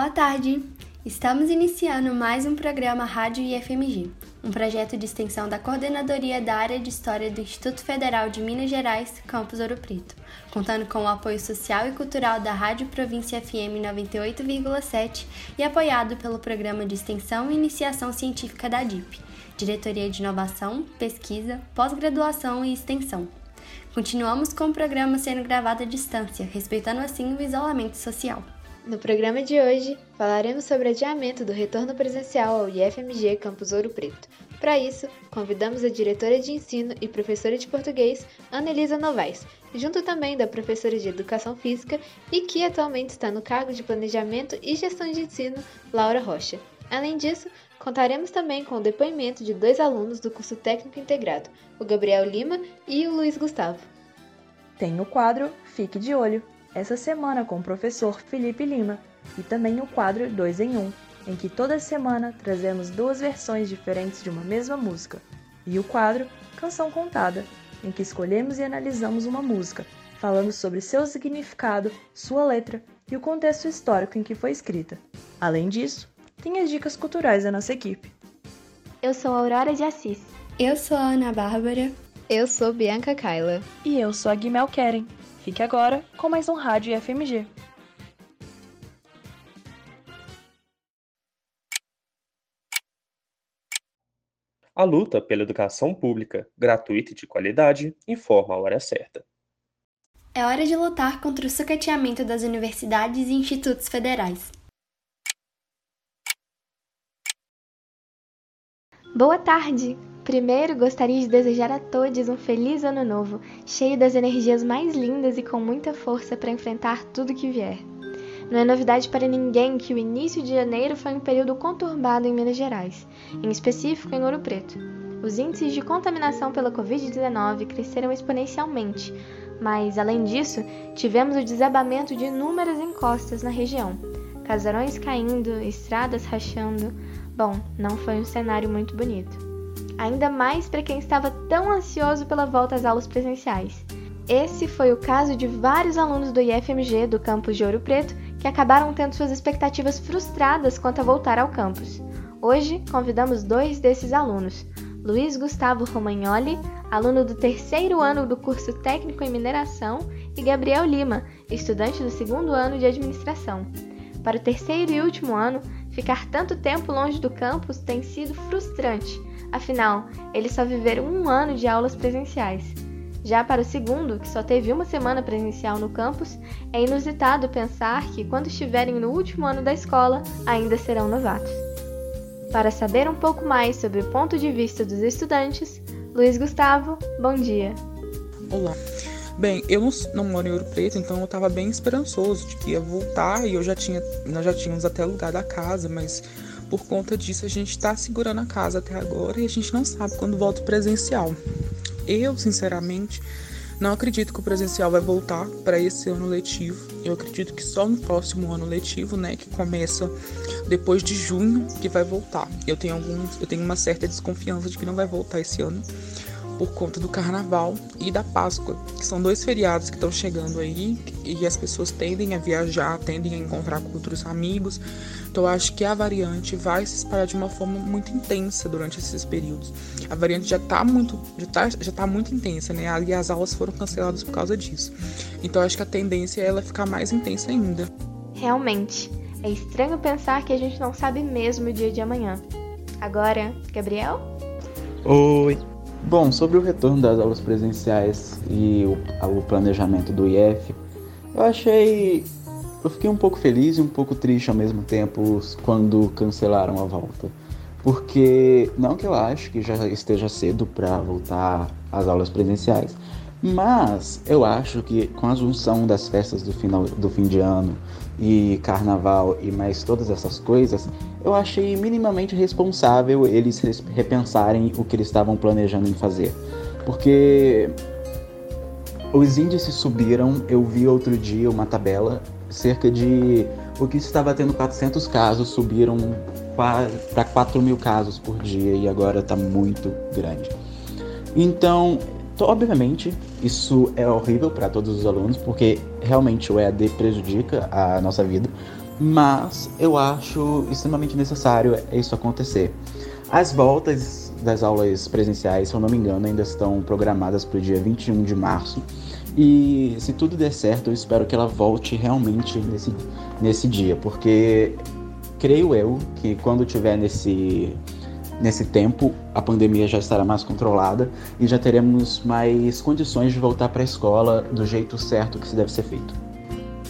Boa tarde! Estamos iniciando mais um programa Rádio IFMG, um projeto de extensão da Coordenadoria da Área de História do Instituto Federal de Minas Gerais, Campus Ouro Preto, contando com o apoio social e cultural da Rádio Província FM 98,7 e apoiado pelo Programa de Extensão e Iniciação Científica da DIP, Diretoria de Inovação, Pesquisa, Pós-Graduação e Extensão. Continuamos com o programa sendo gravado à distância, respeitando assim o isolamento social. No programa de hoje, falaremos sobre adiamento do retorno presencial ao IFMG Campus Ouro Preto. Para isso, convidamos a diretora de ensino e professora de português, Ana Elisa Novaes, junto também da professora de educação física e que atualmente está no cargo de planejamento e gestão de ensino, Laura Rocha. Além disso, contaremos também com o depoimento de dois alunos do curso técnico integrado, o Gabriel Lima e o Luiz Gustavo. Tem o quadro Fique de Olho, essa semana com o professor Felipe Lima, e também o quadro 2 em 1, um, em que toda semana trazemos duas versões diferentes de uma mesma música, e o quadro Canção Contada, em que escolhemos e analisamos uma música, falando sobre seu significado, sua letra e o contexto histórico em que foi escrita. Além disso, tem as dicas culturais da nossa equipe. Eu sou Aurora de Assis. Eu sou a Ana Bárbara. Eu sou Bianca Kaila. E eu sou a Guimel Keren. Fique agora com mais um Rádio FMG. A luta pela educação pública, gratuita e de qualidade, informa a hora certa. É hora de lutar contra o sucateamento das universidades e institutos federais. Boa tarde! Primeiro, gostaria de desejar a todos um feliz ano novo, cheio das energias mais lindas e com muita força para enfrentar tudo que vier. Não é novidade para ninguém que o início de janeiro foi um período conturbado em Minas Gerais, em específico em Ouro Preto. Os índices de contaminação pela Covid-19 cresceram exponencialmente, mas, além disso, tivemos o desabamento de inúmeras encostas na região, casarões caindo, estradas rachando. Bom, não foi um cenário muito bonito ainda mais para quem estava tão ansioso pela volta às aulas presenciais. Esse foi o caso de vários alunos do IFMG do campus de Ouro Preto que acabaram tendo suas expectativas frustradas quanto a voltar ao campus. Hoje, convidamos dois desses alunos. Luiz Gustavo Romagnoli, aluno do terceiro ano do curso técnico em mineração, e Gabriel Lima, estudante do segundo ano de administração. Para o terceiro e último ano, ficar tanto tempo longe do campus tem sido frustrante, Afinal, eles só viveram um ano de aulas presenciais. Já para o segundo, que só teve uma semana presencial no campus, é inusitado pensar que, quando estiverem no último ano da escola, ainda serão novatos. Para saber um pouco mais sobre o ponto de vista dos estudantes, Luiz Gustavo, bom dia. Olá. Bem, eu não, moro em Ouro Preto, então eu estava bem esperançoso de que ia voltar e eu já tinha, nós já tínhamos até alugado a casa, mas por conta disso, a gente está segurando a casa até agora e a gente não sabe quando volta o presencial. Eu, sinceramente, não acredito que o presencial vai voltar para esse ano letivo. Eu acredito que só no próximo ano letivo, né, que começa depois de junho, que vai voltar. Eu tenho alguns, eu tenho uma certa desconfiança de que não vai voltar esse ano por conta do Carnaval e da Páscoa, que são dois feriados que estão chegando aí e as pessoas tendem a viajar, tendem a encontrar com outros amigos. Então eu acho que a variante vai se espalhar de uma forma muito intensa durante esses períodos. A variante já está muito, já tá, já tá muito intensa, né? Ali as aulas foram canceladas por causa disso. Então eu acho que a tendência é ela ficar mais intensa ainda. Realmente, é estranho pensar que a gente não sabe mesmo o dia de amanhã. Agora, Gabriel? Oi. Bom, sobre o retorno das aulas presenciais e o, o planejamento do IF, eu achei. Eu fiquei um pouco feliz e um pouco triste ao mesmo tempo quando cancelaram a volta. Porque, não que eu acho que já esteja cedo para voltar às aulas presenciais, mas eu acho que com a junção das festas do, final, do fim de ano e carnaval e mais todas essas coisas, eu achei minimamente responsável eles repensarem o que eles estavam planejando em fazer. Porque os índices subiram, eu vi outro dia uma tabela, cerca de o que estava tendo 400 casos subiram para 4 mil casos por dia e agora está muito grande. Então, obviamente, isso é horrível para todos os alunos, porque realmente o EAD prejudica a nossa vida. mas eu acho extremamente necessário isso acontecer. As voltas das aulas presenciais, se eu não me engano, ainda estão programadas para o dia 21 de março. E se tudo der certo, eu espero que ela volte realmente nesse, nesse dia, porque creio eu que quando tiver nesse, nesse tempo, a pandemia já estará mais controlada e já teremos mais condições de voltar para a escola do jeito certo que se deve ser feito.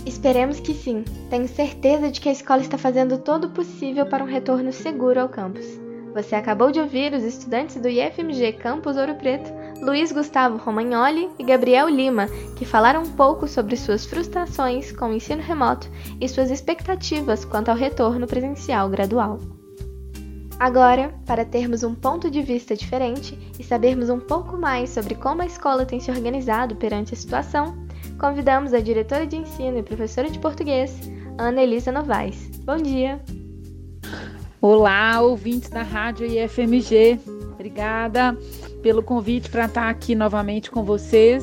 Esperemos que sim. Tenho certeza de que a escola está fazendo todo o possível para um retorno seguro ao campus. Você acabou de ouvir os estudantes do IFMG Campus Ouro Preto, Luiz Gustavo Romagnoli e Gabriel Lima, que falaram um pouco sobre suas frustrações com o ensino remoto e suas expectativas quanto ao retorno presencial gradual. Agora, para termos um ponto de vista diferente e sabermos um pouco mais sobre como a escola tem se organizado perante a situação, convidamos a diretora de ensino e professora de português, Ana Elisa Novaes. Bom dia! Olá, ouvintes da Rádio IFMG. Obrigada pelo convite para estar aqui novamente com vocês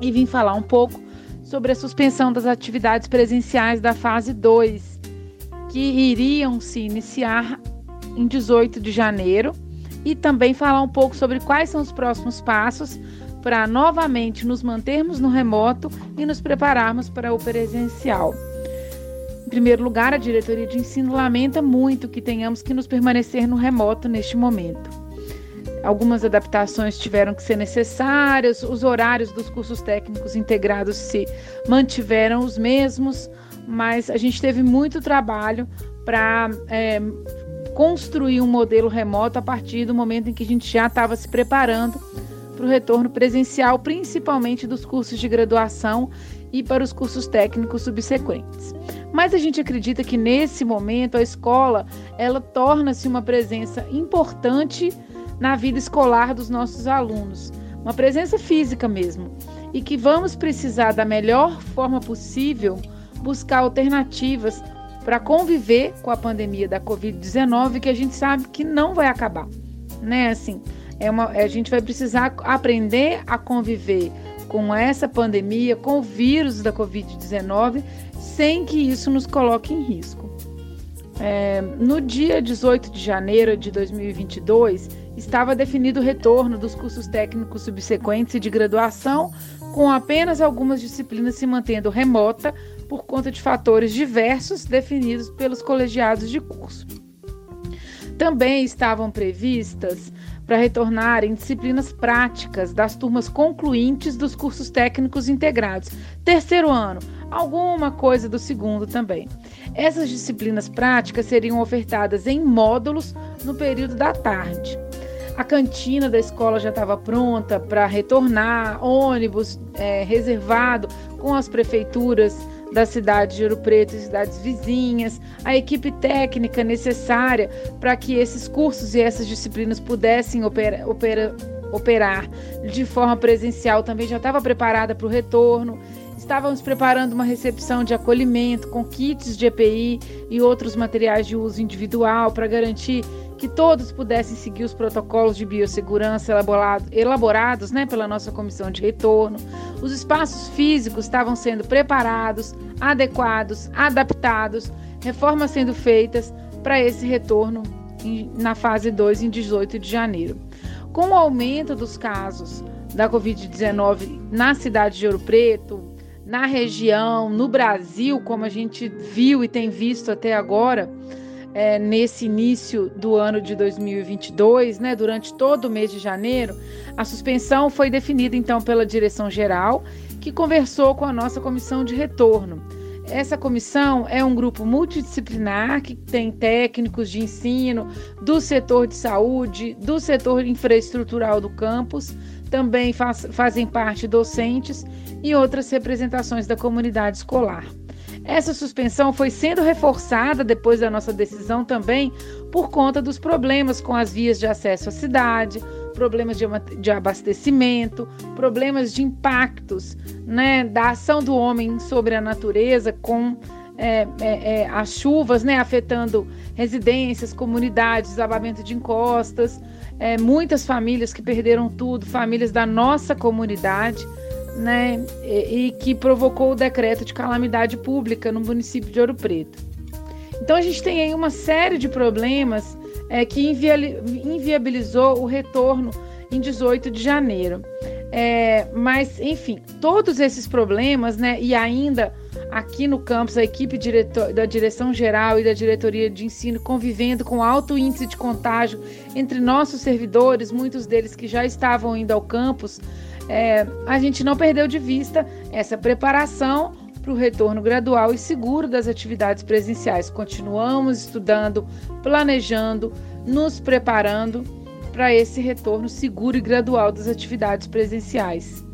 e vim falar um pouco sobre a suspensão das atividades presenciais da fase 2, que iriam se iniciar em 18 de janeiro, e também falar um pouco sobre quais são os próximos passos para novamente nos mantermos no remoto e nos prepararmos para o presencial. Em primeiro lugar, a diretoria de ensino lamenta muito que tenhamos que nos permanecer no remoto neste momento. Algumas adaptações tiveram que ser necessárias, os horários dos cursos técnicos integrados se mantiveram os mesmos, mas a gente teve muito trabalho para é, construir um modelo remoto a partir do momento em que a gente já estava se preparando para o retorno presencial, principalmente dos cursos de graduação e para os cursos técnicos subsequentes. Mas a gente acredita que nesse momento a escola ela torna-se uma presença importante na vida escolar dos nossos alunos, uma presença física mesmo, e que vamos precisar da melhor forma possível buscar alternativas para conviver com a pandemia da Covid-19, que a gente sabe que não vai acabar, né? Assim, é uma, a gente vai precisar aprender a conviver com essa pandemia, com o vírus da Covid-19, sem que isso nos coloque em risco. É, no dia 18 de janeiro de 2022, estava definido o retorno dos cursos técnicos subsequentes e de graduação, com apenas algumas disciplinas se mantendo remota por conta de fatores diversos definidos pelos colegiados de curso. Também estavam previstas para retornarem disciplinas práticas das turmas concluintes dos cursos técnicos integrados. Terceiro ano, alguma coisa do segundo também. Essas disciplinas práticas seriam ofertadas em módulos no período da tarde. A cantina da escola já estava pronta para retornar, ônibus é, reservado com as prefeituras da cidade de Ouro Preto e cidades vizinhas, a equipe técnica necessária para que esses cursos e essas disciplinas pudessem opera, opera, operar de forma presencial também já estava preparada para o retorno. Estávamos preparando uma recepção de acolhimento com kits de EPI e outros materiais de uso individual para garantir que todos pudessem seguir os protocolos de biossegurança elaborado, elaborados né, pela nossa comissão de retorno. Os espaços físicos estavam sendo preparados, adequados, adaptados, reformas sendo feitas para esse retorno em, na fase 2 em 18 de janeiro. Com o aumento dos casos da Covid-19 na cidade de Ouro Preto, na região, no Brasil, como a gente viu e tem visto até agora, é, nesse início do ano de 2022, né, durante todo o mês de janeiro, a suspensão foi definida então pela direção geral, que conversou com a nossa comissão de retorno. Essa comissão é um grupo multidisciplinar que tem técnicos de ensino do setor de saúde, do setor infraestrutural do campus, também faz, fazem parte docentes e outras representações da comunidade escolar. Essa suspensão foi sendo reforçada depois da nossa decisão também por conta dos problemas com as vias de acesso à cidade, problemas de, abastecimento, problemas de impactos né, da ação do homem sobre a natureza com é, é, é, as chuvas né, afetando residências, comunidades, desabamento de encostas, é, muitas famílias que perderam tudo, famílias da nossa comunidade né, e, e que provocou o decreto de calamidade pública no município de Ouro Preto. Então a gente tem aí uma série de problemas é, que inviabilizou o retorno em 18 de janeiro. É, mas, enfim, todos esses problemas, né, e ainda aqui no campus, a equipe diretor, da direção geral e da diretoria de ensino convivendo com alto índice de contágio entre nossos servidores, muitos deles que já estavam indo ao campus, é, a gente não perdeu de vista essa preparação para o retorno gradual e seguro das atividades presenciais. Continuamos estudando, planejando, nos preparando para esse retorno seguro e gradual das atividades presenciais.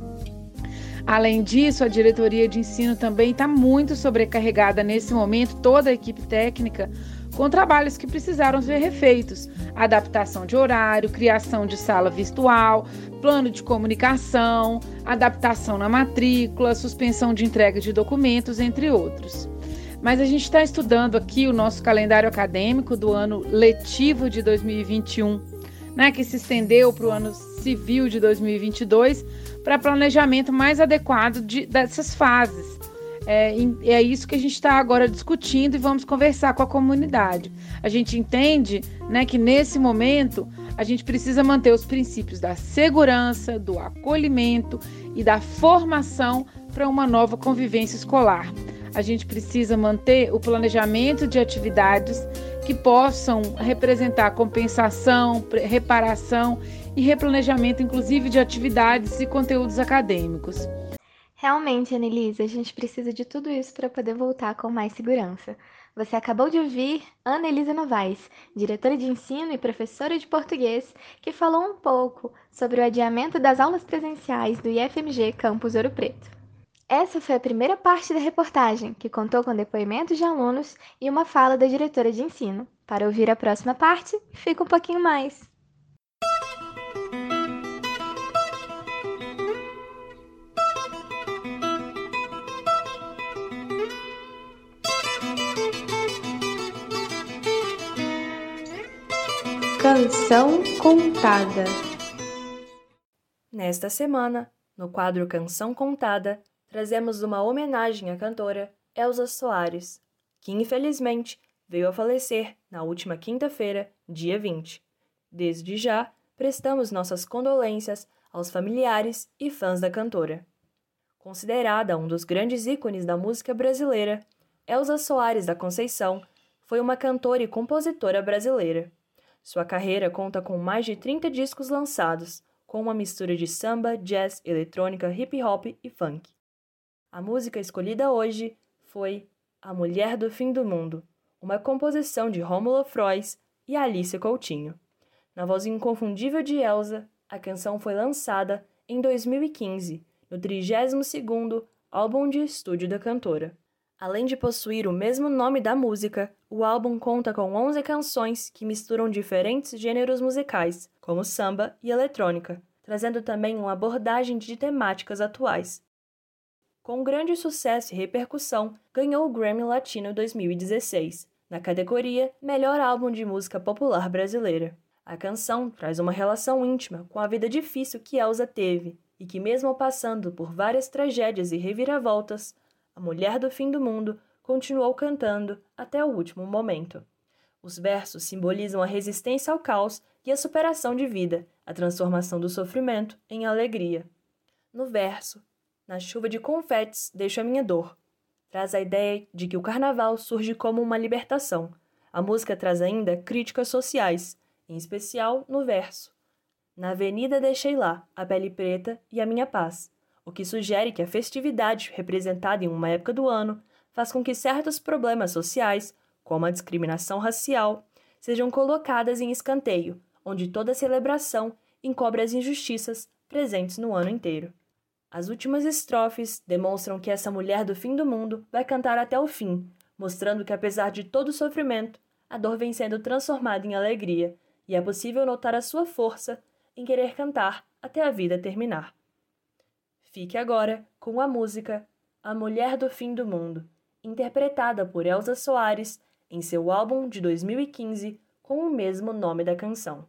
Além disso, a diretoria de ensino também está muito sobrecarregada nesse momento, toda a equipe técnica, com trabalhos que precisaram ser refeitos: adaptação de horário, criação de sala virtual, plano de comunicação, adaptação na matrícula, suspensão de entrega de documentos, entre outros. Mas a gente está estudando aqui o nosso calendário acadêmico do ano letivo de 2021, né, que se estendeu para o ano civil de 2022 para planejamento mais adequado de, dessas fases. É, é isso que a gente está agora discutindo e vamos conversar com a comunidade. A gente entende né, que nesse momento a gente precisa manter os princípios da segurança, do acolhimento e da formação para uma nova convivência escolar. A gente precisa manter o planejamento de atividades que possam representar compensação, reparação e replanejamento, inclusive de atividades e conteúdos acadêmicos. Realmente, Anelisa, a gente precisa de tudo isso para poder voltar com mais segurança. Você acabou de ouvir Ana Elisa Novaes, diretora de ensino e professora de português, que falou um pouco sobre o adiamento das aulas presenciais do IFMG Campus Ouro Preto. Essa foi a primeira parte da reportagem, que contou com depoimentos de alunos e uma fala da diretora de ensino. Para ouvir a próxima parte, fica um pouquinho mais. Canção Contada Nesta semana, no quadro Canção Contada, trazemos uma homenagem à cantora Elza Soares, que infelizmente veio a falecer na última quinta-feira, dia 20. Desde já, prestamos nossas condolências aos familiares e fãs da cantora. Considerada um dos grandes ícones da música brasileira, Elza Soares da Conceição foi uma cantora e compositora brasileira. Sua carreira conta com mais de 30 discos lançados, com uma mistura de samba, jazz, eletrônica, hip hop e funk. A música escolhida hoje foi A Mulher do Fim do Mundo, uma composição de Rômulo Frois e Alice Coutinho. Na voz inconfundível de Elsa, a canção foi lançada em 2015, no 32º álbum de estúdio da cantora. Além de possuir o mesmo nome da música, o álbum conta com 11 canções que misturam diferentes gêneros musicais, como samba e eletrônica, trazendo também uma abordagem de temáticas atuais. Com grande sucesso e repercussão, ganhou o Grammy Latino 2016, na categoria Melhor Álbum de Música Popular Brasileira. A canção traz uma relação íntima com a vida difícil que Elsa teve e que, mesmo passando por várias tragédias e reviravoltas, a mulher do fim do mundo, continuou cantando até o último momento. Os versos simbolizam a resistência ao caos e a superação de vida, a transformação do sofrimento em alegria. No verso, na chuva de confetes deixo a minha dor, traz a ideia de que o carnaval surge como uma libertação. A música traz ainda críticas sociais, em especial no verso. Na avenida deixei lá a pele preta e a minha paz o que sugere que a festividade representada em uma época do ano faz com que certos problemas sociais, como a discriminação racial, sejam colocadas em escanteio, onde toda celebração encobre as injustiças presentes no ano inteiro. As últimas estrofes demonstram que essa mulher do fim do mundo vai cantar até o fim, mostrando que apesar de todo o sofrimento, a dor vem sendo transformada em alegria, e é possível notar a sua força em querer cantar até a vida terminar. Fique agora com a música A Mulher do Fim do Mundo, interpretada por Elza Soares em seu álbum de 2015 com o mesmo nome da canção.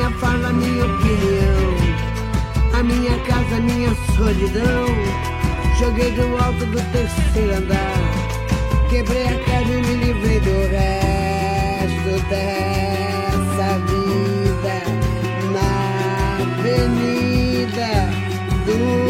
Minha fala, minha opinião. A minha casa, minha solidão. Joguei do alto do terceiro andar. Quebrei a cara e me livrei do resto dessa vida. Na avenida dura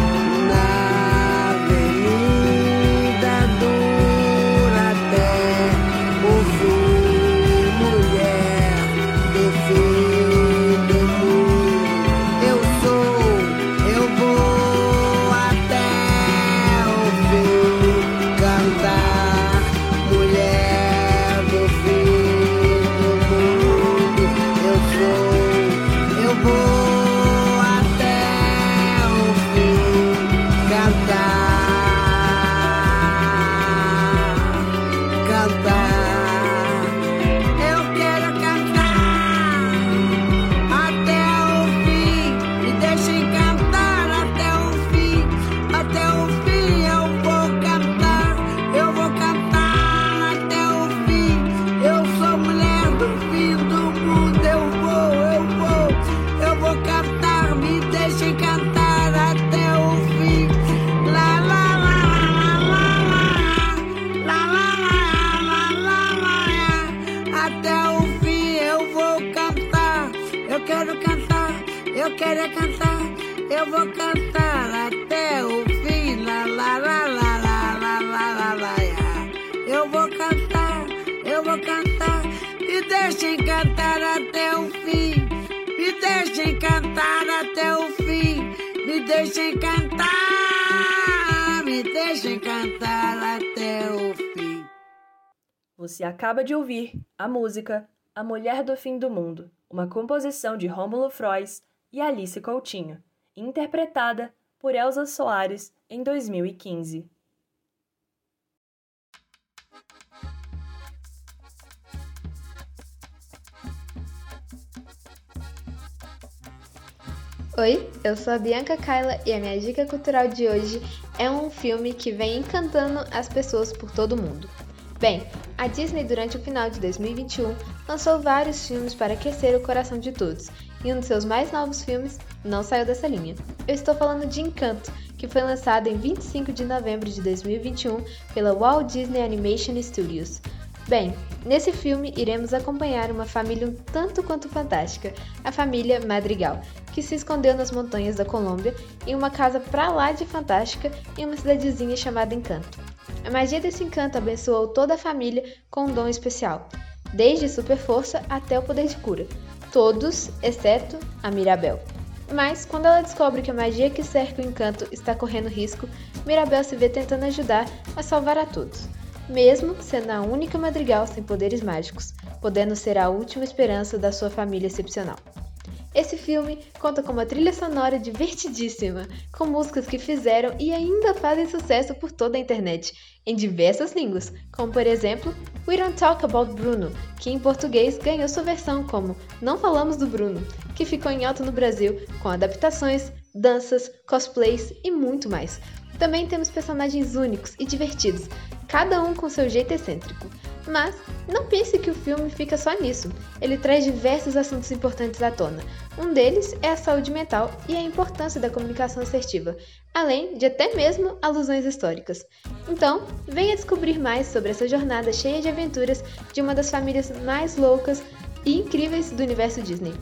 Você acaba de ouvir a música A Mulher do Fim do Mundo, uma composição de Rômulo Frois e Alice Coutinho, interpretada por Elza Soares em 2015. Oi, eu sou a Bianca Kaila e a minha dica cultural de hoje é um filme que vem encantando as pessoas por todo o mundo. Bem, a Disney durante o final de 2021 lançou vários filmes para aquecer o coração de todos, e um de seus mais novos filmes não saiu dessa linha. Eu estou falando de Encanto, que foi lançado em 25 de novembro de 2021 pela Walt Disney Animation Studios. Bem, nesse filme iremos acompanhar uma família um tanto quanto fantástica, a família Madrigal, que se escondeu nas montanhas da Colômbia em uma casa pra lá de fantástica em uma cidadezinha chamada Encanto. A magia desse encanto abençoou toda a família com um dom especial, desde super força até o poder de cura, todos exceto a Mirabel. Mas, quando ela descobre que a magia que cerca o encanto está correndo risco, Mirabel se vê tentando ajudar a salvar a todos, mesmo sendo a única madrigal sem poderes mágicos, podendo ser a última esperança da sua família excepcional. Esse filme conta com uma trilha sonora divertidíssima, com músicas que fizeram e ainda fazem sucesso por toda a internet, em diversas línguas, como por exemplo We Don't Talk About Bruno, que em português ganhou sua versão como Não Falamos do Bruno, que ficou em alta no Brasil com adaptações, danças, cosplays e muito mais. Também temos personagens únicos e divertidos, cada um com seu jeito excêntrico. Mas não pense que o filme fica só nisso. Ele traz diversos assuntos importantes à tona. Um deles é a saúde mental e a importância da comunicação assertiva, além de até mesmo alusões históricas. Então, venha descobrir mais sobre essa jornada cheia de aventuras de uma das famílias mais loucas e incríveis do universo Disney.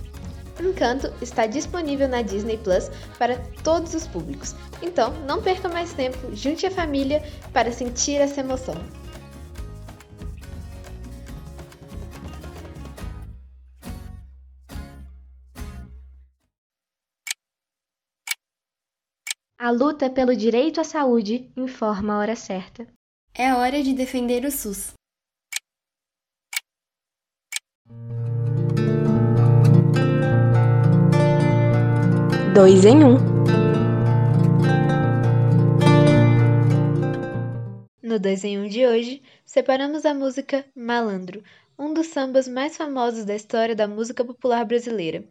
Encanto está disponível na Disney Plus para todos os públicos. Então, não perca mais tempo, junte a família para sentir essa emoção. A luta pelo direito à saúde informa a hora certa. É hora de defender o SUS. Dois em um. No 2 em 1 um de hoje, separamos a música Malandro, um dos sambas mais famosos da história da música popular brasileira.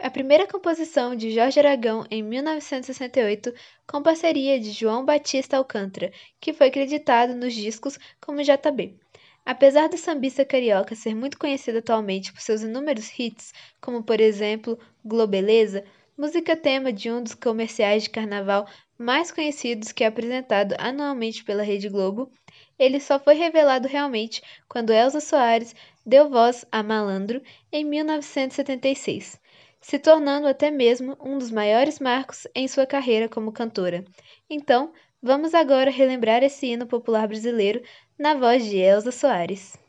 A primeira composição de Jorge Aragão em 1968, com parceria de João Batista Alcântara, que foi creditado nos discos como JB. Apesar do sambista carioca ser muito conhecido atualmente por seus inúmeros hits, como por exemplo Globeleza, música tema de um dos comerciais de carnaval mais conhecidos que é apresentado anualmente pela Rede Globo, ele só foi revelado realmente quando Elza Soares deu voz a Malandro em 1976 se tornando até mesmo um dos maiores marcos em sua carreira como cantora. Então, vamos agora relembrar esse hino popular brasileiro na voz de Elza Soares.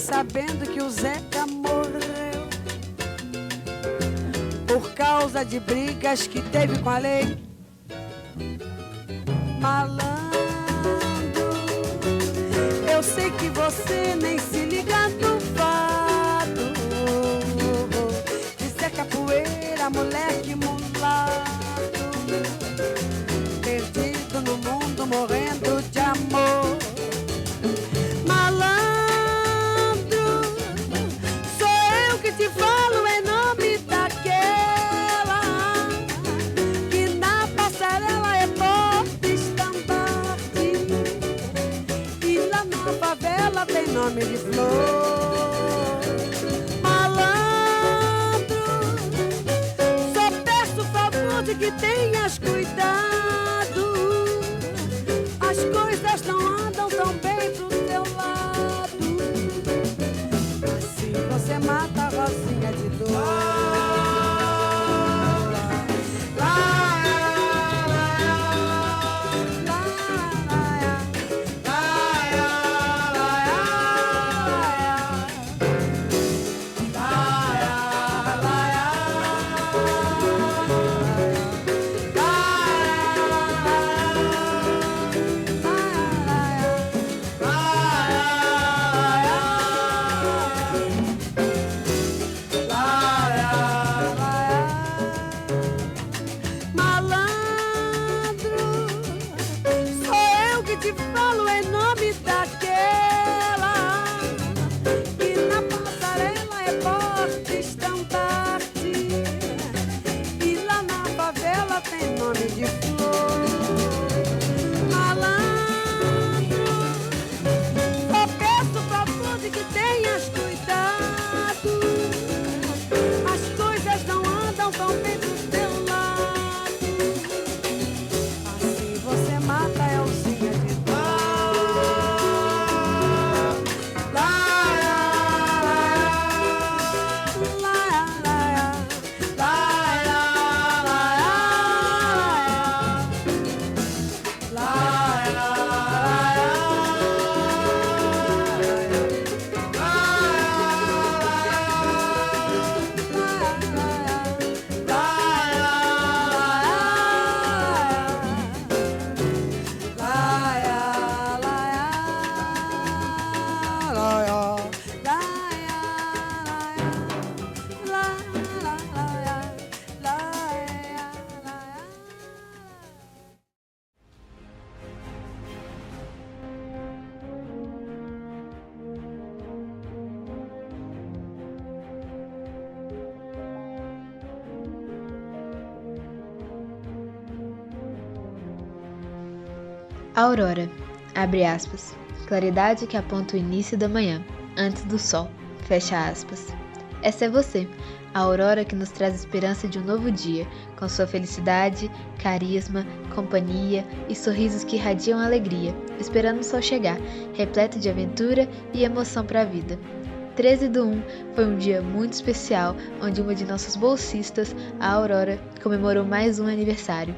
Sabendo que o Zeca morreu por causa de brigas que teve com a lei? Malandro, eu sei que você nem se liga no fato de ser capoeira, moleque mulato, perdido no mundo, morrendo de amor. Nome de flor. Malandro, só peço favor de que tenhas cuidado. As coisas não andam tão bem pro teu lado. Assim você mata Aurora, abre aspas, claridade que aponta o início da manhã, antes do sol, fecha aspas. Essa é você, a aurora que nos traz esperança de um novo dia, com sua felicidade, carisma, companhia e sorrisos que irradiam alegria, esperando o sol chegar, repleto de aventura e emoção para a vida. 13 do 1 foi um dia muito especial, onde uma de nossas bolsistas, a Aurora, comemorou mais um aniversário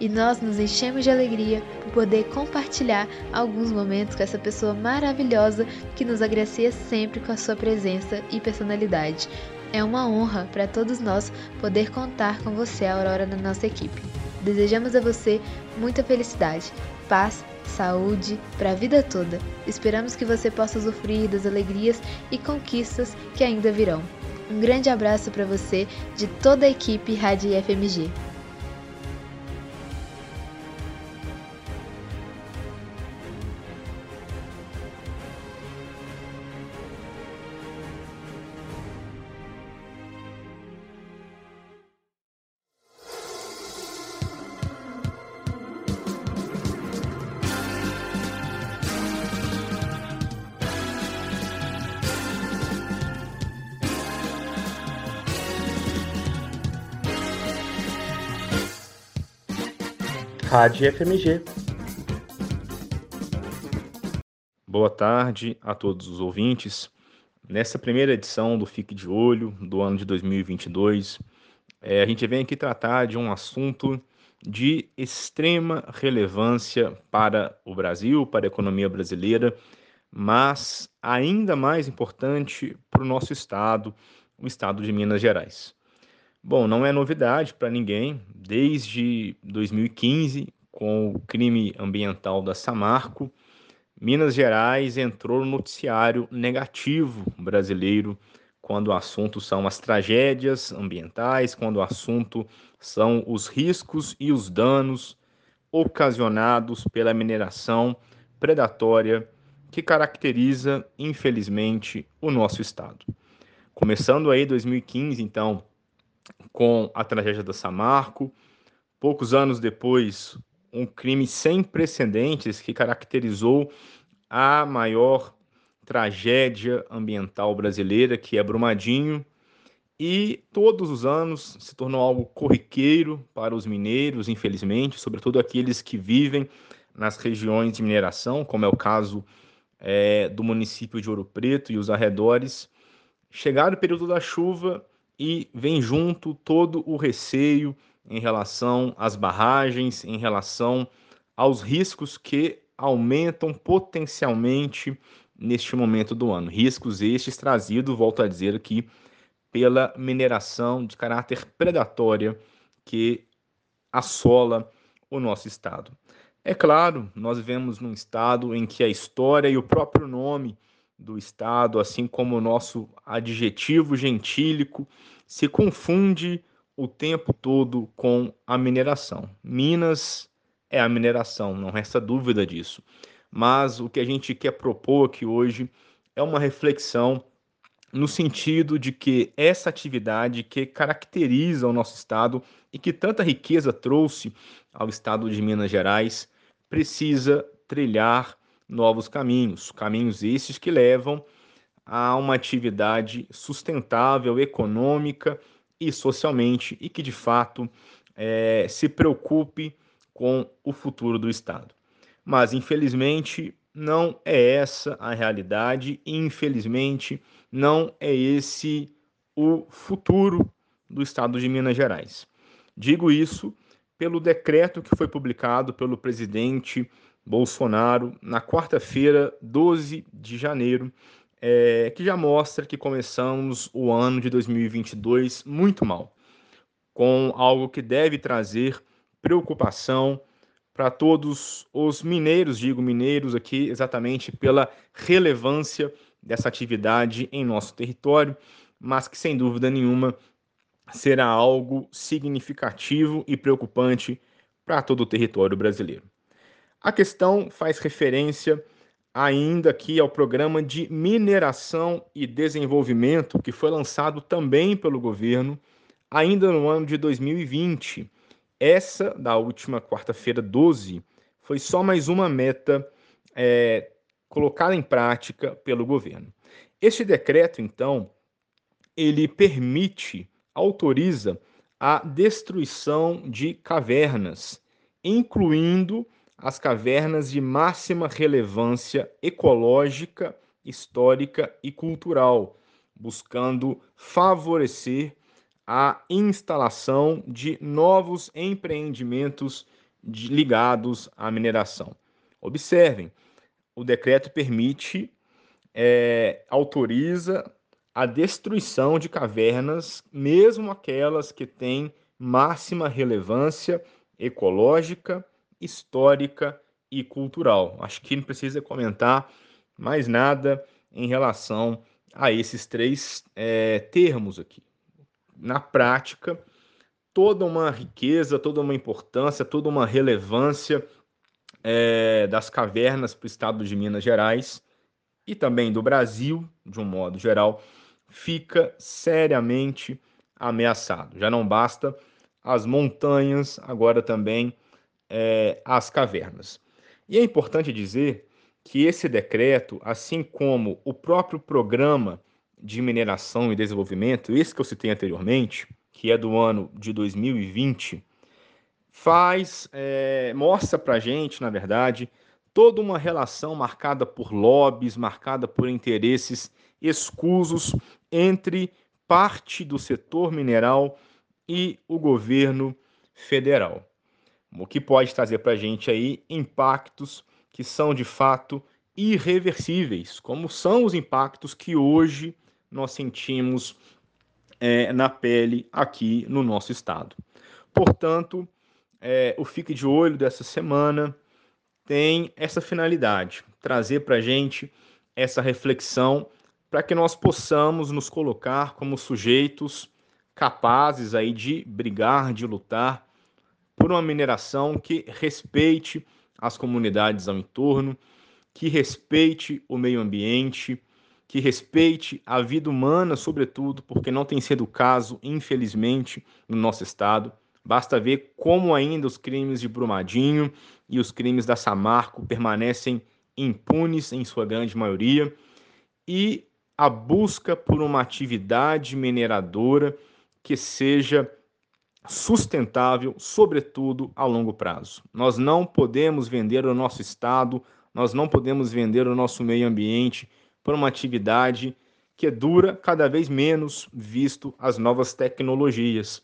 e nós nos enchemos de alegria por poder compartilhar alguns momentos com essa pessoa maravilhosa que nos agracia sempre com a sua presença e personalidade. É uma honra para todos nós poder contar com você, Aurora, na nossa equipe. Desejamos a você muita felicidade, paz, saúde para a vida toda. Esperamos que você possa usufruir das alegrias e conquistas que ainda virão. Um grande abraço para você de toda a equipe Rádio FMG. Rádio FMG. Boa tarde a todos os ouvintes. Nessa primeira edição do Fique de Olho do ano de 2022, é, a gente vem aqui tratar de um assunto de extrema relevância para o Brasil, para a economia brasileira, mas ainda mais importante para o nosso estado, o estado de Minas Gerais. Bom, não é novidade para ninguém, desde 2015, com o crime ambiental da Samarco, Minas Gerais entrou no noticiário negativo brasileiro quando o assunto são as tragédias ambientais, quando o assunto são os riscos e os danos ocasionados pela mineração predatória que caracteriza, infelizmente, o nosso estado. Começando aí 2015, então, com a tragédia da Samarco. Poucos anos depois, um crime sem precedentes que caracterizou a maior tragédia ambiental brasileira, que é Brumadinho, e todos os anos se tornou algo corriqueiro para os mineiros, infelizmente, sobretudo aqueles que vivem nas regiões de mineração, como é o caso é, do município de Ouro Preto e os arredores. Chegar o período da chuva, e vem junto todo o receio em relação às barragens, em relação aos riscos que aumentam potencialmente neste momento do ano. Riscos estes trazidos, volto a dizer aqui, pela mineração de caráter predatória que assola o nosso estado. É claro, nós vivemos num estado em que a história e o próprio nome do Estado, assim como o nosso adjetivo gentílico, se confunde o tempo todo com a mineração. Minas é a mineração, não resta dúvida disso. Mas o que a gente quer propor aqui hoje é uma reflexão no sentido de que essa atividade que caracteriza o nosso estado e que tanta riqueza trouxe ao estado de Minas Gerais precisa trilhar novos caminhos, caminhos esses que levam a uma atividade sustentável, econômica e socialmente e que de fato é, se preocupe com o futuro do Estado. Mas infelizmente não é essa a realidade e infelizmente não é esse o futuro do Estado de Minas Gerais. Digo isso pelo decreto que foi publicado pelo presidente Bolsonaro na quarta-feira, 12 de janeiro, é, que já mostra que começamos o ano de 2022 muito mal, com algo que deve trazer preocupação para todos os mineiros, digo mineiros aqui exatamente pela relevância dessa atividade em nosso território, mas que sem dúvida nenhuma será algo significativo e preocupante para todo o território brasileiro. A questão faz referência ainda aqui ao programa de mineração e desenvolvimento que foi lançado também pelo governo ainda no ano de 2020. Essa da última quarta-feira 12 foi só mais uma meta é, colocada em prática pelo governo. Este decreto, então, ele permite, autoriza a destruição de cavernas, incluindo as cavernas de máxima relevância ecológica, histórica e cultural, buscando favorecer a instalação de novos empreendimentos ligados à mineração. Observem, o decreto permite, é, autoriza a destruição de cavernas, mesmo aquelas que têm máxima relevância ecológica, histórica e cultural. Acho que não precisa comentar mais nada em relação a esses três é, termos aqui. Na prática, toda uma riqueza, toda uma importância, toda uma relevância é, das cavernas para o estado de Minas Gerais e também do Brasil, de um modo geral, fica seriamente ameaçado. Já não basta as montanhas, agora também é, as cavernas. E é importante dizer que esse decreto, assim como o próprio programa de mineração e desenvolvimento, esse que eu citei anteriormente, que é do ano de 2020, faz, é, mostra para gente, na verdade, toda uma relação marcada por lobbies, marcada por interesses escusos entre parte do setor mineral e o governo federal. O que pode trazer para a gente aí impactos que são de fato irreversíveis, como são os impactos que hoje nós sentimos é, na pele aqui no nosso estado. Portanto, é, o Fique de Olho dessa semana tem essa finalidade, trazer para a gente essa reflexão para que nós possamos nos colocar como sujeitos capazes aí de brigar, de lutar por uma mineração que respeite as comunidades ao entorno, que respeite o meio ambiente, que respeite a vida humana, sobretudo, porque não tem sido o caso, infelizmente, no nosso estado. Basta ver como ainda os crimes de Brumadinho e os crimes da Samarco permanecem impunes em sua grande maioria e a busca por uma atividade mineradora que seja sustentável, sobretudo a longo prazo. Nós não podemos vender o nosso estado, nós não podemos vender o nosso meio ambiente por uma atividade que dura cada vez menos, visto as novas tecnologias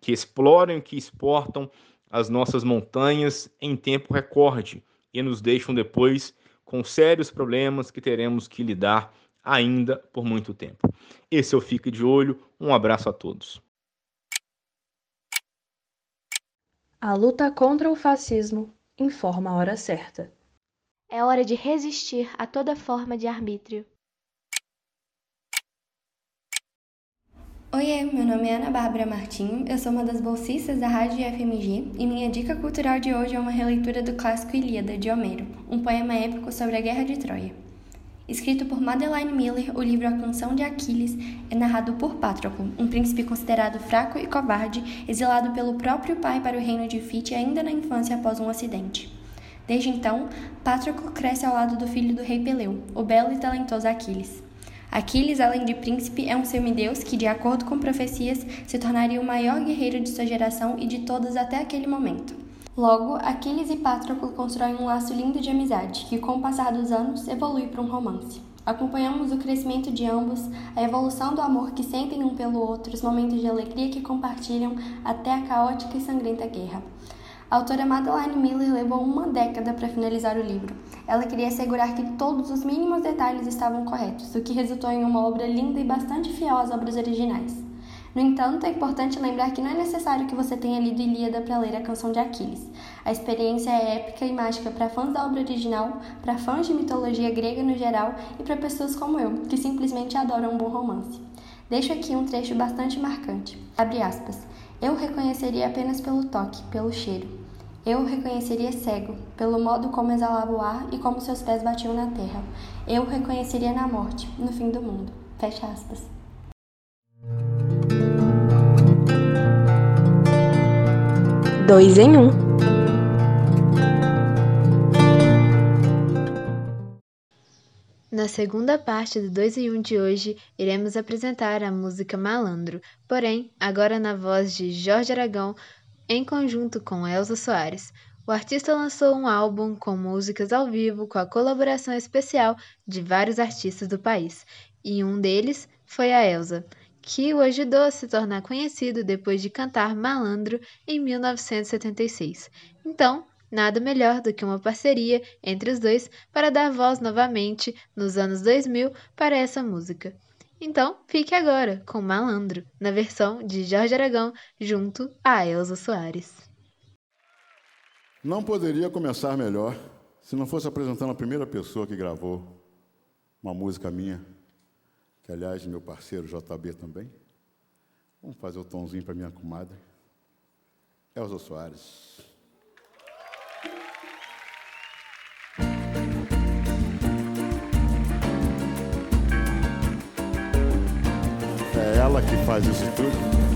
que exploram e que exportam as nossas montanhas em tempo recorde e nos deixam depois com sérios problemas que teremos que lidar ainda por muito tempo. Esse é o Fique de Olho. Um abraço a todos. A luta contra o fascismo informa a hora certa. É hora de resistir a toda forma de arbítrio. Oiê, meu nome é Ana Bárbara Martinho, eu sou uma das bolsistas da Rádio FMG e minha dica cultural de hoje é uma releitura do clássico Ilíada, de Homero, um poema épico sobre a Guerra de Troia. Escrito por Madeleine Miller, o livro A Canção de Aquiles é narrado por Patroclo, um príncipe considerado fraco e covarde, exilado pelo próprio pai para o reino de Fite ainda na infância após um acidente. Desde então, Patroclo cresce ao lado do filho do rei Peleu, o belo e talentoso Aquiles. Aquiles, além de príncipe, é um semideus que, de acordo com profecias, se tornaria o maior guerreiro de sua geração e de todas até aquele momento. Logo, Aquiles e Patroclo constroem um laço lindo de amizade, que, com o passar dos anos, evolui para um romance. Acompanhamos o crescimento de ambos, a evolução do amor que sentem um pelo outro, os momentos de alegria que compartilham, até a caótica e sangrenta guerra. A autora Madeleine Miller levou uma década para finalizar o livro. Ela queria assegurar que todos os mínimos detalhes estavam corretos, o que resultou em uma obra linda e bastante fiel às obras originais. No entanto, é importante lembrar que não é necessário que você tenha lido Ilíada para ler a canção de Aquiles. A experiência é épica e mágica para fãs da obra original, para fãs de mitologia grega no geral e para pessoas como eu, que simplesmente adoram um bom romance. Deixo aqui um trecho bastante marcante. Abre aspas. Eu reconheceria apenas pelo toque, pelo cheiro. Eu o reconheceria cego, pelo modo como exalava o ar e como seus pés batiam na terra. Eu o reconheceria na morte, no fim do mundo. Fecha aspas. dois em um. Na segunda parte do 2 em 1 um de hoje, iremos apresentar a música Malandro, porém, agora na voz de Jorge Aragão, em conjunto com Elza Soares. O artista lançou um álbum com músicas ao vivo com a colaboração especial de vários artistas do país, e um deles foi a Elsa que o ajudou a se tornar conhecido depois de cantar Malandro em 1976. Então, nada melhor do que uma parceria entre os dois para dar voz novamente nos anos 2000 para essa música. Então, fique agora com Malandro, na versão de Jorge Aragão, junto a Elza Soares. Não poderia começar melhor se não fosse apresentando a primeira pessoa que gravou uma música minha, aliás meu parceiro JB também. Vamos fazer o tomzinho para minha comadre. Elza Soares. É ela que faz isso tudo.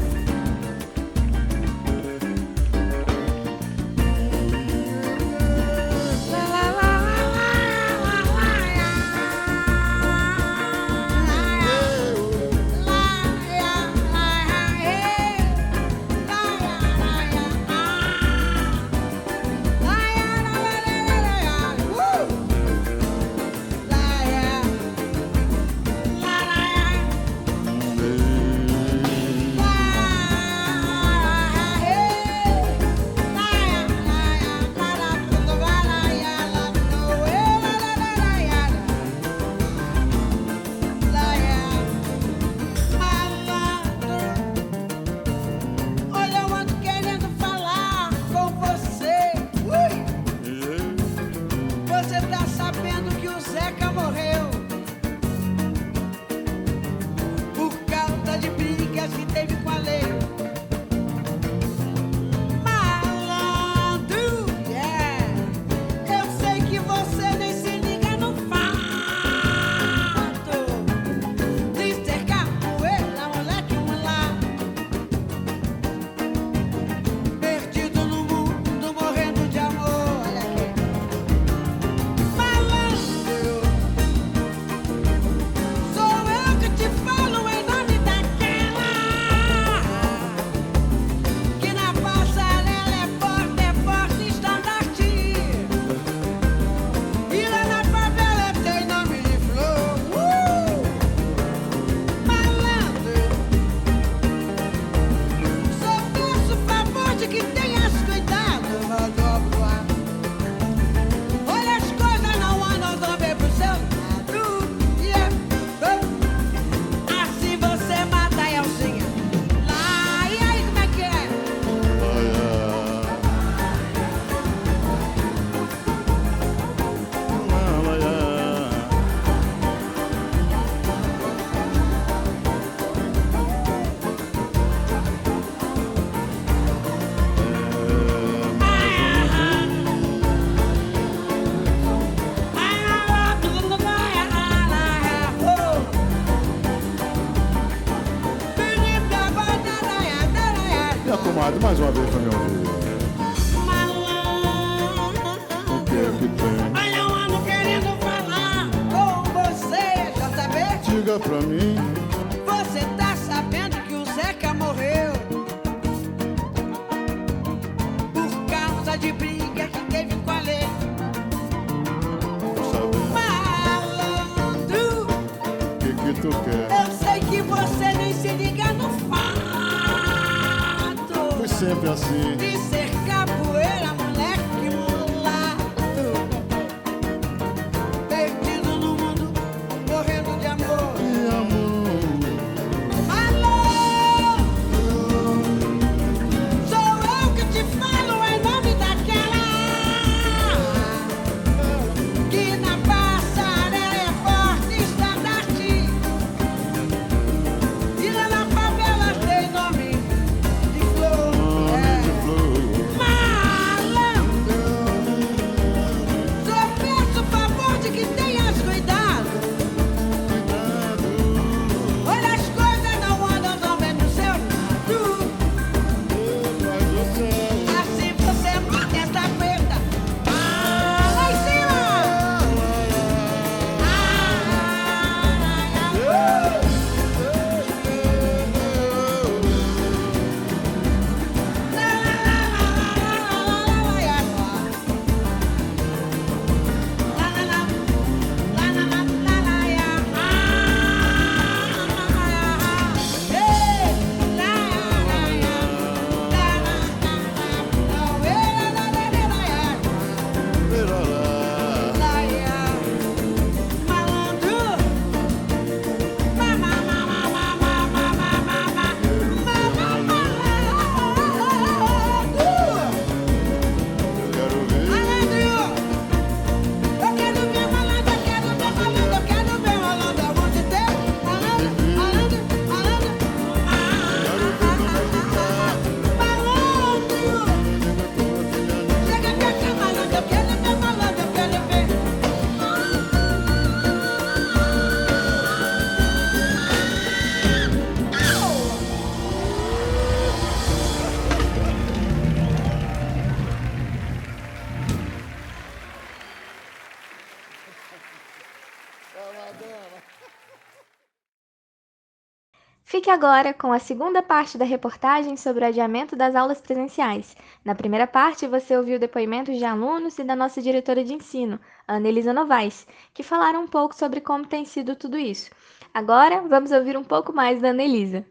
Fique agora com a segunda parte da reportagem sobre o adiamento das aulas presenciais. Na primeira parte, você ouviu depoimentos de alunos e da nossa diretora de ensino, Ana Elisa Novaes, que falaram um pouco sobre como tem sido tudo isso. Agora, vamos ouvir um pouco mais da Ana Elisa.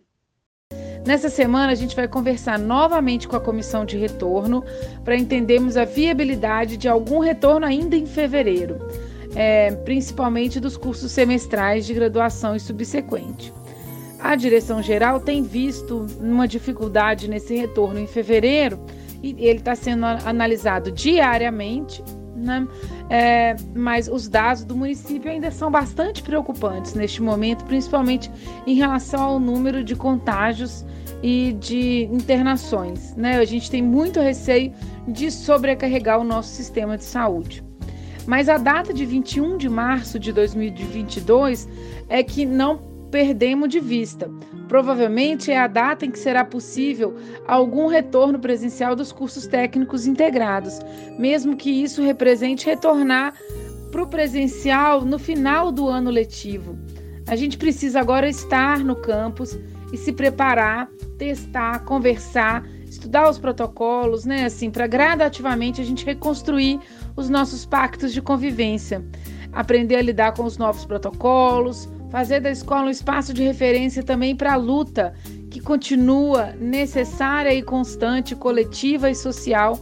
Nessa semana, a gente vai conversar novamente com a comissão de retorno para entendermos a viabilidade de algum retorno ainda em fevereiro, é, principalmente dos cursos semestrais de graduação e subsequente. A direção geral tem visto uma dificuldade nesse retorno em fevereiro e ele está sendo analisado diariamente, né? É, mas os dados do município ainda são bastante preocupantes neste momento, principalmente em relação ao número de contágios e de internações. Né? A gente tem muito receio de sobrecarregar o nosso sistema de saúde. Mas a data de 21 de março de 2022 é que não perdemos de vista. Provavelmente é a data em que será possível algum retorno presencial dos cursos técnicos integrados, mesmo que isso represente retornar para o presencial no final do ano letivo. A gente precisa agora estar no campus e se preparar, testar, conversar, estudar os protocolos, né? Assim, para gradativamente a gente reconstruir os nossos pactos de convivência, aprender a lidar com os novos protocolos, fazer da escola um espaço de referência também para a luta que continua necessária e constante, coletiva e social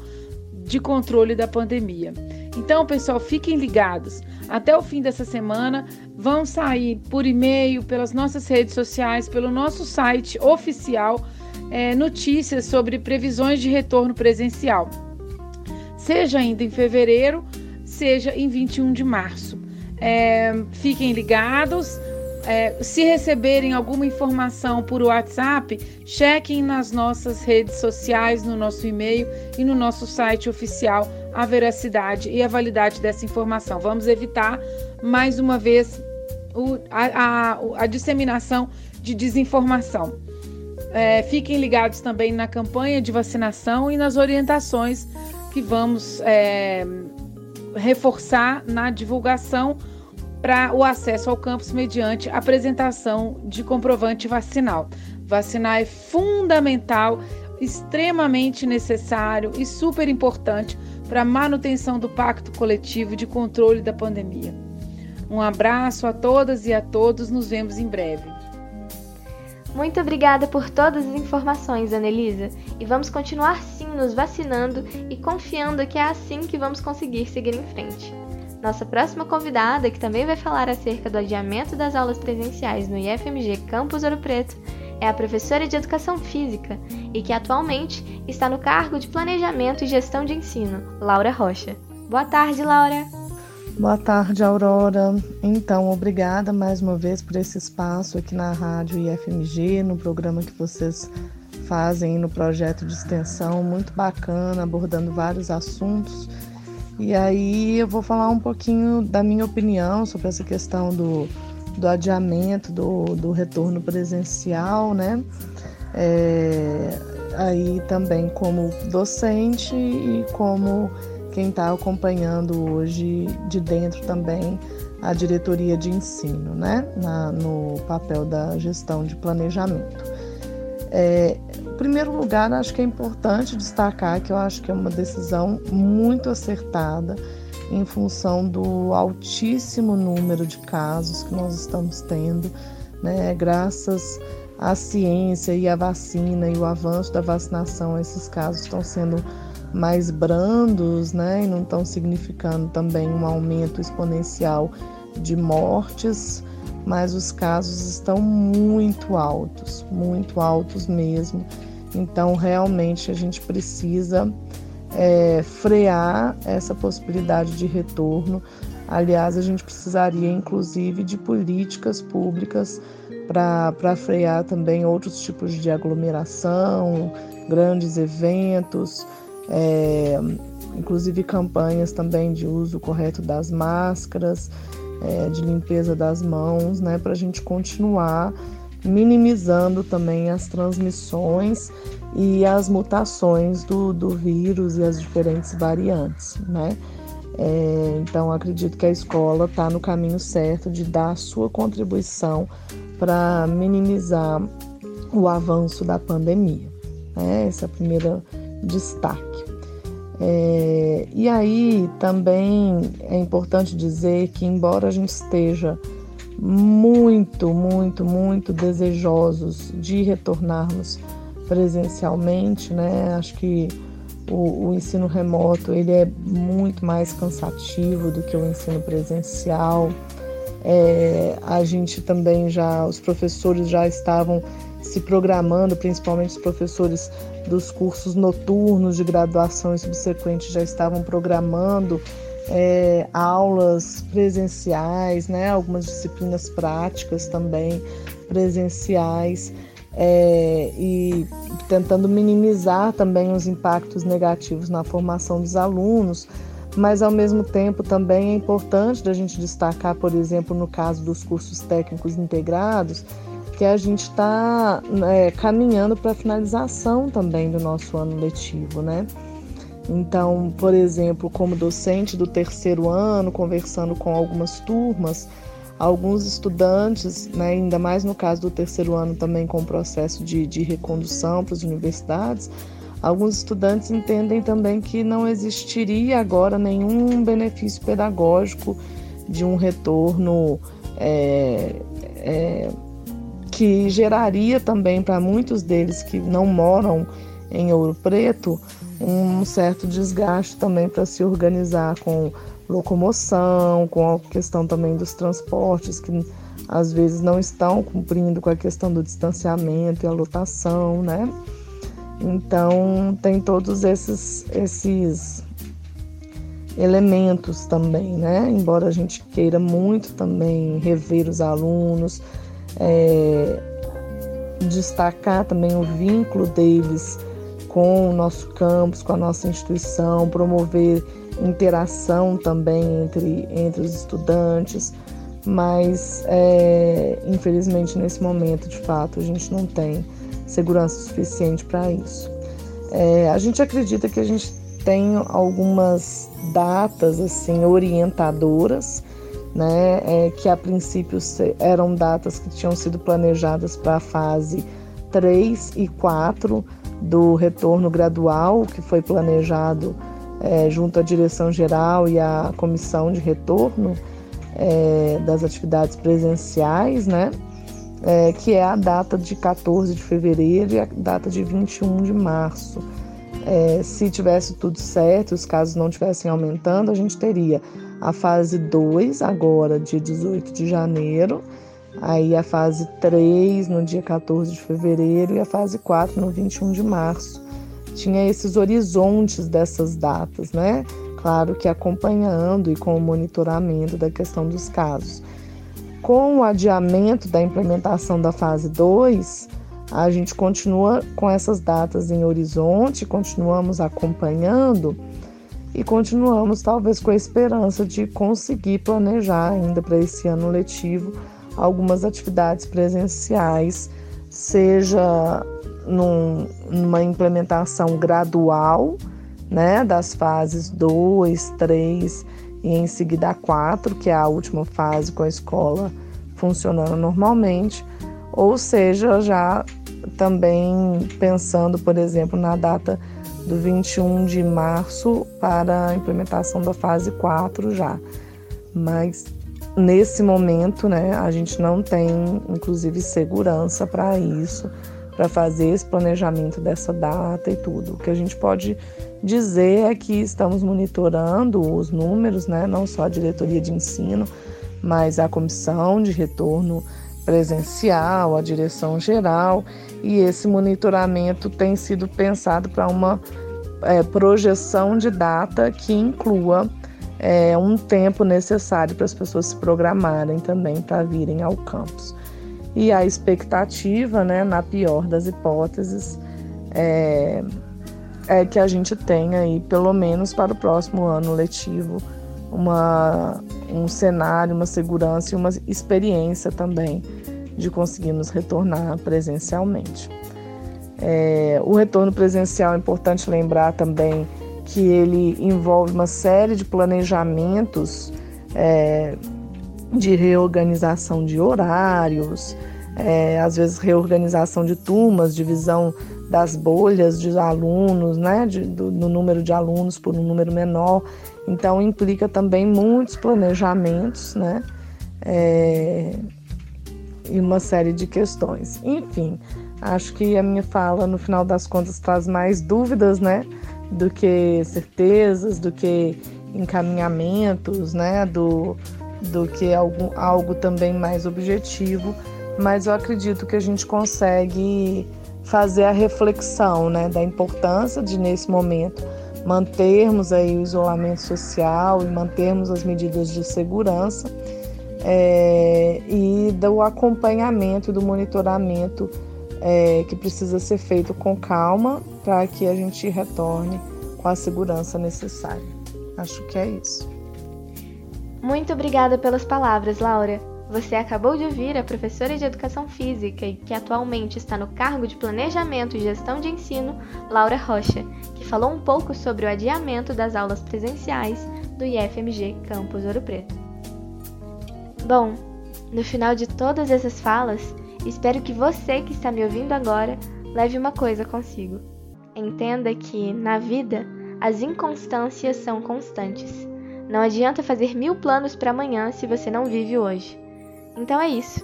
de controle da pandemia. Então, pessoal, fiquem ligados. Até o fim dessa semana vão sair por e-mail, pelas nossas redes sociais, pelo nosso site oficial, é, notícias sobre previsões de retorno presencial, seja ainda em fevereiro, seja em 21 de março. É, fiquem ligados. É, se receberem alguma informação por WhatsApp, chequem nas nossas redes sociais, no nosso e-mail e no nosso site oficial a veracidade e a validade dessa informação. Vamos evitar, mais uma vez, o, a, a, a, disseminação de desinformação. É, fiquem ligados também na campanha de vacinação e nas orientações que vamos é, reforçar na divulgação para o acesso ao campus mediante apresentação de comprovante vacinal. Vacinar é fundamental, extremamente necessário e super importante para a manutenção do pacto coletivo de controle da pandemia. Um abraço a todas e a todos, nos vemos em breve. Muito obrigada por todas as informações, Anelisa, e vamos continuar sim nos vacinando e confiando que é assim que vamos conseguir seguir em frente. Nossa próxima convidada, que também vai falar acerca do adiamento das aulas presenciais no IFMG Campus Ouro Preto, é a professora de Educação Física e que atualmente está no cargo de Planejamento e Gestão de Ensino, Laura Rocha. Boa tarde, Laura! Boa tarde, Aurora. Então, obrigada mais uma vez por esse espaço aqui na Rádio IFMG, no programa que vocês fazem no projeto de extensão, muito bacana, abordando vários assuntos e aí eu vou falar um pouquinho da minha opinião sobre essa questão do, do adiamento do, do retorno presencial, né? É, aí também como docente e como quem está acompanhando hoje de dentro também a diretoria de ensino, né? Na, no papel da gestão de planejamento. É, em primeiro lugar, acho que é importante destacar que eu acho que é uma decisão muito acertada em função do altíssimo número de casos que nós estamos tendo, né? Graças à ciência e à vacina e o avanço da vacinação, esses casos estão sendo mais brandos, né? E não estão significando também um aumento exponencial de mortes mas os casos estão muito altos, muito altos mesmo. Então, realmente, a gente precisa é, frear essa possibilidade de retorno. Aliás, a gente precisaria, inclusive, de políticas públicas para frear também outros tipos de aglomeração, grandes eventos, é, inclusive campanhas também de uso correto das máscaras é, de limpeza das mãos, né, para a gente continuar minimizando também as transmissões e as mutações do, do vírus e as diferentes variantes, né? É, então acredito que a escola está no caminho certo de dar a sua contribuição para minimizar o avanço da pandemia. Né? Esse é o primeiro destaque. É, e aí também é importante dizer que, embora a gente esteja muito, muito, muito desejosos de retornarmos presencialmente, né? Acho que o, o, ensino remoto ele é muito mais cansativo do que o ensino presencial. É, a gente também já, os professores já estavam se programando, principalmente os professores dos cursos noturnos de graduação e subsequente já estavam programando é, aulas presenciais, né, algumas disciplinas práticas também presenciais é, e tentando minimizar também os impactos negativos na formação dos alunos, mas ao mesmo tempo também é importante da gente destacar, por exemplo, no caso dos cursos técnicos integrados, que a gente está é, caminhando para a finalização também do nosso ano letivo, né? Então, por exemplo, como docente do terceiro ano, conversando com algumas turmas, alguns estudantes, né, ainda mais no caso do terceiro ano também com o processo de, de recondução para as universidades, alguns estudantes entendem também que não existiria agora nenhum benefício pedagógico de um retorno é, é, que geraria também para muitos deles que não moram em Ouro Preto um certo desgaste também para se organizar com locomoção, com a questão também dos transportes, que às vezes não estão cumprindo com a questão do distanciamento e a lotação, né? Então, tem todos esses, esses elementos também, né? Embora a gente queira muito também rever os alunos, é, destacar também o vínculo deles com o nosso campus, com a nossa instituição, promover interação também entre, entre os estudantes, mas é, infelizmente nesse momento, de fato, a gente não tem segurança suficiente para isso. É, a gente acredita que a gente tem algumas datas assim orientadoras, né, é, que a princípio eram datas que tinham sido planejadas para a fase 3 e 4 do retorno gradual, que foi planejado é, junto à direção geral e à comissão de retorno é, das atividades presenciais, né? É, que é a data de 14 de fevereiro e a data de 21 de março. É, se tivesse tudo certo, os casos não estivessem aumentando, a gente teria a fase 2 agora, dia 18 de janeiro, aí a fase 3 no dia 14 de fevereiro e a fase 4 no 21 de março tinha esses horizontes dessas datas, né? Claro que acompanhando e com o monitoramento da questão dos casos. Com o adiamento da implementação da fase 2, a gente continua com essas datas em horizonte, continuamos acompanhando e continuamos talvez com a esperança de conseguir planejar ainda para esse ano letivo algumas atividades presenciais, seja num, numa implementação gradual, né, das fases 2, 3 e em seguida a 4, que é a última fase com a escola funcionando normalmente, ou seja, já também pensando, por exemplo, na data do 21 de março para a implementação da fase 4 já. Mas nesse momento, né, a gente não tem, inclusive, segurança para isso para fazer esse planejamento dessa data e tudo. O que a gente pode dizer é que estamos monitorando os números, né? não só a diretoria de ensino, mas a comissão de retorno presencial, a direção geral, e esse monitoramento tem sido pensado para uma é, projeção de data que inclua é, um tempo necessário para as pessoas se programarem também para virem ao campus. E a expectativa, né, na pior das hipóteses, é, é que a gente tenha aí, pelo menos para o próximo ano letivo, uma, um cenário, uma segurança e uma experiência também de conseguirmos retornar presencialmente. É, o retorno presencial é importante lembrar também que ele envolve uma série de planejamentos é, de reorganização de horários, é, às vezes reorganização de turmas, divisão das bolhas de alunos, né, de, do, do número de alunos por um número menor. Então implica também muitos planejamentos, né, é, e uma série de questões. Enfim, acho que a minha fala no final das contas traz mais dúvidas, né, do que certezas, do que encaminhamentos, né, do, do que algo, algo também mais objetivo. Mas eu acredito que a gente consegue fazer a reflexão né, da importância de, nesse momento, mantermos aí o isolamento social e mantermos as medidas de segurança é, e do acompanhamento, do monitoramento é, que precisa ser feito com calma para que a gente retorne com a segurança necessária. Acho que é isso. Muito obrigada pelas palavras, Laura. Você acabou de ouvir a professora de Educação Física e que atualmente está no cargo de Planejamento e Gestão de Ensino, Laura Rocha, que falou um pouco sobre o adiamento das aulas presenciais do IFMG Campus Ouro Preto. Bom, no final de todas essas falas, espero que você que está me ouvindo agora leve uma coisa consigo. Entenda que, na vida, as inconstâncias são constantes. Não adianta fazer mil planos para amanhã se você não vive hoje. Então é isso.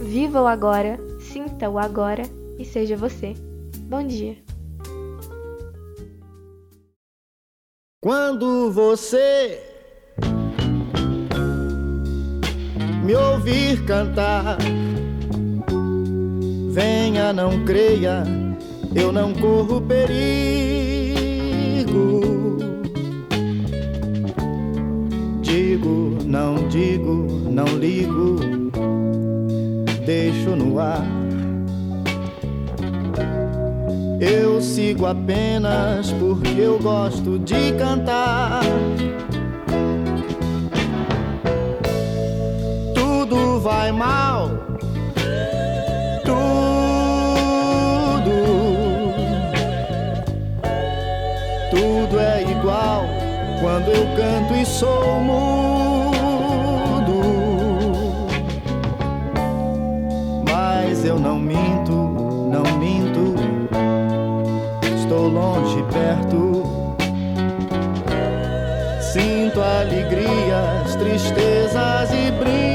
Viva o agora, sinta o agora e seja você. Bom dia. Quando você me ouvir cantar, venha, não creia, eu não corro perigo. Digo, não digo, não ligo deixo no ar. Eu sigo apenas porque eu gosto de cantar. Tudo vai mal, tudo. Tudo é igual quando eu canto e sou mudo. eu não minto, não minto. Estou longe, perto. Sinto alegrias, tristezas e brinco.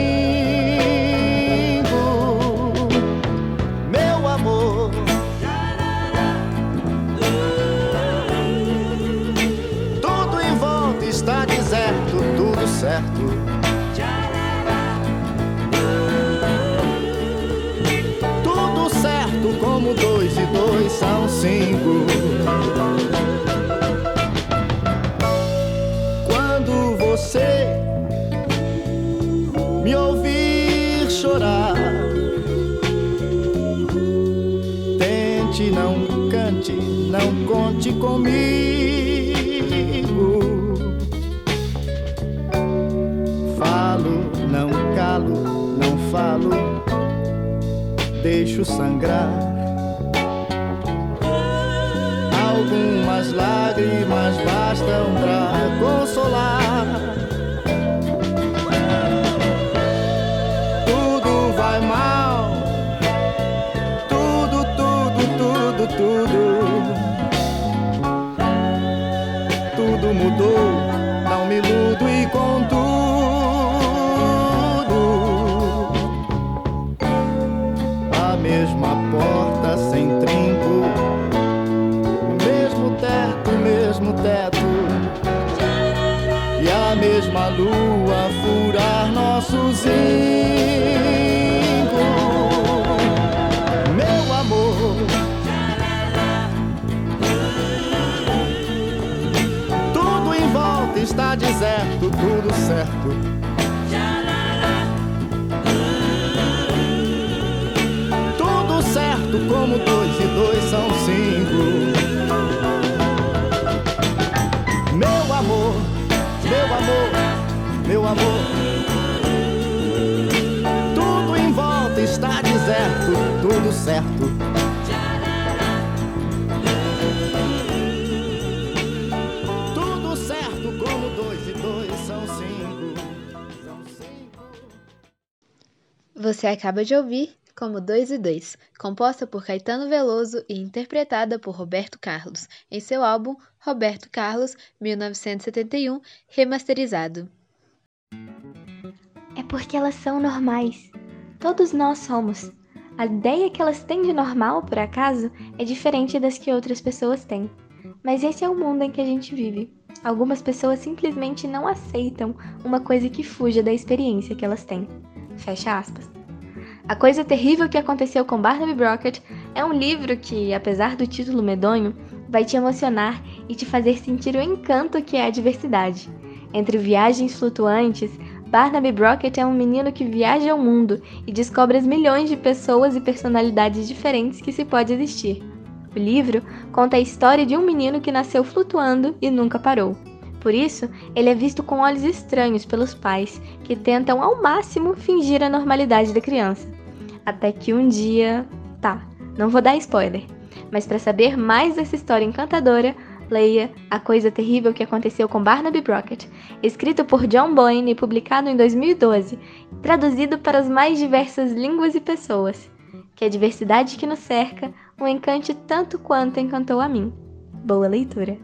São cinco. Quando você me ouvir chorar, tente, não cante, não conte comigo. Falo, não calo, não falo, deixo sangrar lágrimas bastam pra consolar. Tudo certo. Tudo certo, como dois e dois são cinco. Você acaba de ouvir como Dois e Dois, composta por Caetano Veloso e interpretada por Roberto Carlos, em seu álbum Roberto Carlos, 1971, remasterizado. É porque elas são normais. Todos nós somos. A ideia que elas têm de normal, por acaso, é diferente das que outras pessoas têm. Mas esse é o mundo em que a gente vive. Algumas pessoas simplesmente não aceitam uma coisa que fuja da experiência que elas têm. Fecha aspas. A Coisa Terrível que Aconteceu com Barnaby Brockett é um livro que, apesar do título medonho, vai te emocionar e te fazer sentir o encanto que é a diversidade. Entre viagens flutuantes, Barnaby Brockett é um menino que viaja ao mundo e descobre as milhões de pessoas e personalidades diferentes que se pode existir. O livro conta a história de um menino que nasceu flutuando e nunca parou. Por isso, ele é visto com olhos estranhos pelos pais, que tentam ao máximo fingir a normalidade da criança. Até que um dia. Tá, não vou dar spoiler, mas para saber mais dessa história encantadora, leia A Coisa Terrível que Aconteceu com Barnaby Brockett, escrito por John Boyne e publicado em 2012, traduzido para as mais diversas línguas e pessoas. Que a diversidade que nos cerca o encante tanto quanto encantou a mim. Boa leitura!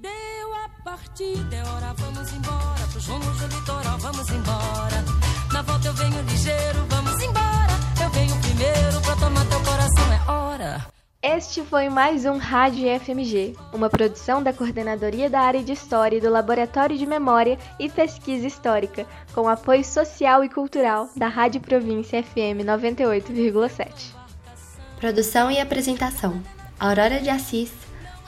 deu a partida, é hora, vamos embora. Pros rumos do litoral, vamos embora. Na volta eu venho ligeiro, vamos embora. Primeiro pra tomar teu coração, é hora. Este foi mais um Rádio FMG, uma produção da Coordenadoria da Área de História e do Laboratório de Memória e Pesquisa Histórica, com apoio social e cultural da Rádio Província FM 98,7. Produção e apresentação: Aurora de Assis,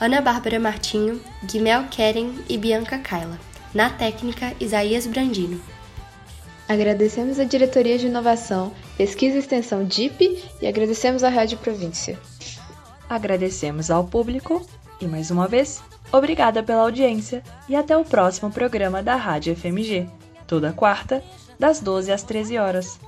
Ana Bárbara Martinho, Guimel Keren e Bianca Kaila. Na técnica, Isaías Brandino. Agradecemos a Diretoria de Inovação, Pesquisa e Extensão DIP e agradecemos à Rádio Província. Agradecemos ao público e, mais uma vez, obrigada pela audiência e até o próximo programa da Rádio FMG, toda quarta, das 12 às 13 horas.